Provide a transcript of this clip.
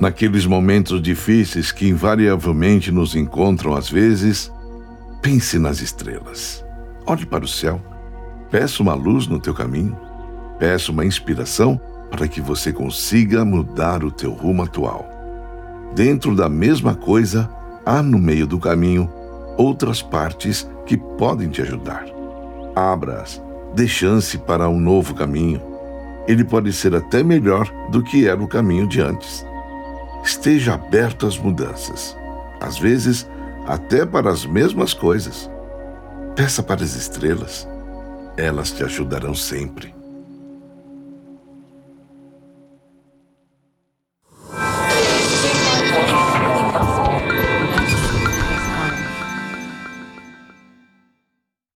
Naqueles momentos difíceis que invariavelmente nos encontram às vezes, pense nas estrelas. Olhe para o céu. Peça uma luz no teu caminho. Peça uma inspiração para que você consiga mudar o teu rumo atual. Dentro da mesma coisa, há no meio do caminho outras partes que podem te ajudar. Abra-as, dê chance para um novo caminho. Ele pode ser até melhor do que era o caminho de antes. Esteja aberto às mudanças, às vezes até para as mesmas coisas. Peça para as estrelas, elas te ajudarão sempre.